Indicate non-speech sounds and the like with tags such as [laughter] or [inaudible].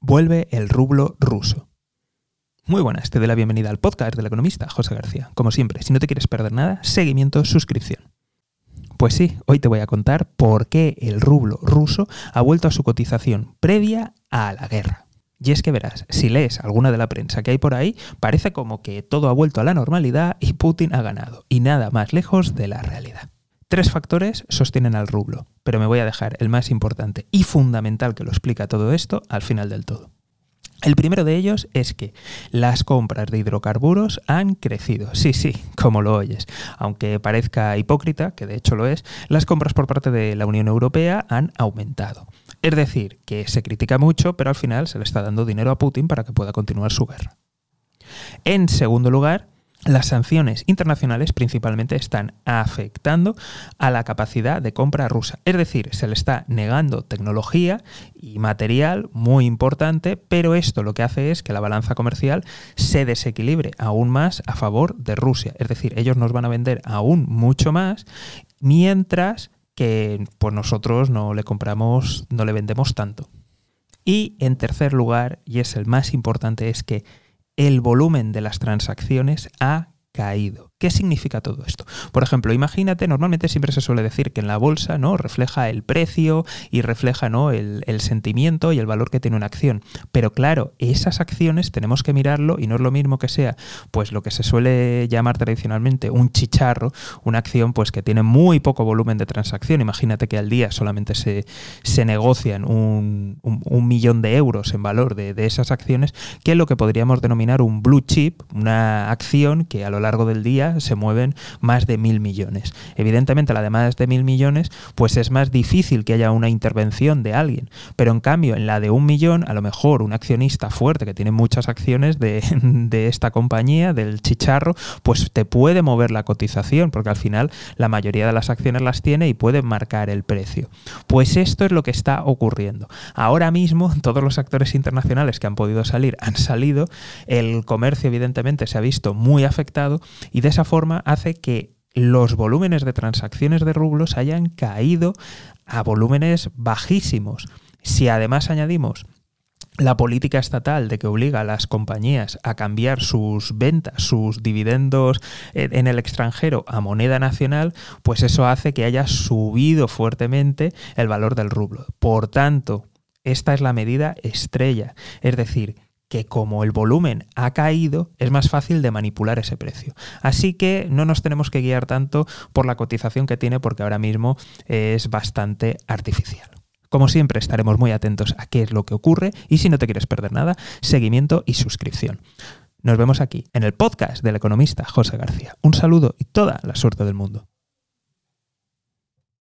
vuelve el rublo ruso. Muy buenas, te doy la bienvenida al podcast del economista José García. Como siempre, si no te quieres perder nada, seguimiento, suscripción. Pues sí, hoy te voy a contar por qué el rublo ruso ha vuelto a su cotización previa a la guerra. Y es que verás, si lees alguna de la prensa que hay por ahí, parece como que todo ha vuelto a la normalidad y Putin ha ganado, y nada más lejos de la realidad. Tres factores sostienen al rublo, pero me voy a dejar el más importante y fundamental que lo explica todo esto al final del todo. El primero de ellos es que las compras de hidrocarburos han crecido. Sí, sí, como lo oyes. Aunque parezca hipócrita, que de hecho lo es, las compras por parte de la Unión Europea han aumentado. Es decir, que se critica mucho, pero al final se le está dando dinero a Putin para que pueda continuar su guerra. En segundo lugar, las sanciones internacionales principalmente están afectando a la capacidad de compra rusa. Es decir, se le está negando tecnología y material muy importante, pero esto lo que hace es que la balanza comercial se desequilibre aún más a favor de Rusia. Es decir, ellos nos van a vender aún mucho más, mientras que pues nosotros no le compramos, no le vendemos tanto. Y en tercer lugar, y es el más importante, es que el volumen de las transacciones ha caído. ¿Qué significa todo esto? Por ejemplo, imagínate, normalmente siempre se suele decir que en la bolsa ¿no? refleja el precio y refleja ¿no? el, sentimiento y el valor que tiene una acción. Pero claro, esas acciones tenemos que mirarlo y no es lo mismo que sea pues lo que se suele llamar tradicionalmente un chicharro, una acción pues que tiene muy poco volumen de transacción. Imagínate que al día solamente se, se negocian un, millón de euros en valor de, de esas acciones, que es lo que podríamos denominar un blue chip, una acción que a lo largo del día se mueven más de mil millones. Evidentemente, la de más de mil millones, pues es más difícil que haya una intervención de alguien. Pero en cambio, en la de un millón, a lo mejor un accionista fuerte que tiene muchas acciones de, [laughs] de esta compañía, del chicharro, pues te puede mover la cotización, porque al final la mayoría de las acciones las tiene y puede marcar el precio. Pues esto es lo que está ocurriendo. Ahora mismo, [laughs] todos los actores internacionales que han podido salir han salido, el comercio evidentemente se ha visto muy afectado y de esa forma hace que los volúmenes de transacciones de rublos hayan caído a volúmenes bajísimos. Si además añadimos la política estatal de que obliga a las compañías a cambiar sus ventas, sus dividendos en el extranjero a moneda nacional, pues eso hace que haya subido fuertemente el valor del rublo. Por tanto, esta es la medida estrella, es decir, que como el volumen ha caído, es más fácil de manipular ese precio. Así que no nos tenemos que guiar tanto por la cotización que tiene porque ahora mismo es bastante artificial. Como siempre estaremos muy atentos a qué es lo que ocurre y si no te quieres perder nada, seguimiento y suscripción. Nos vemos aquí en el podcast del economista José García. Un saludo y toda la suerte del mundo.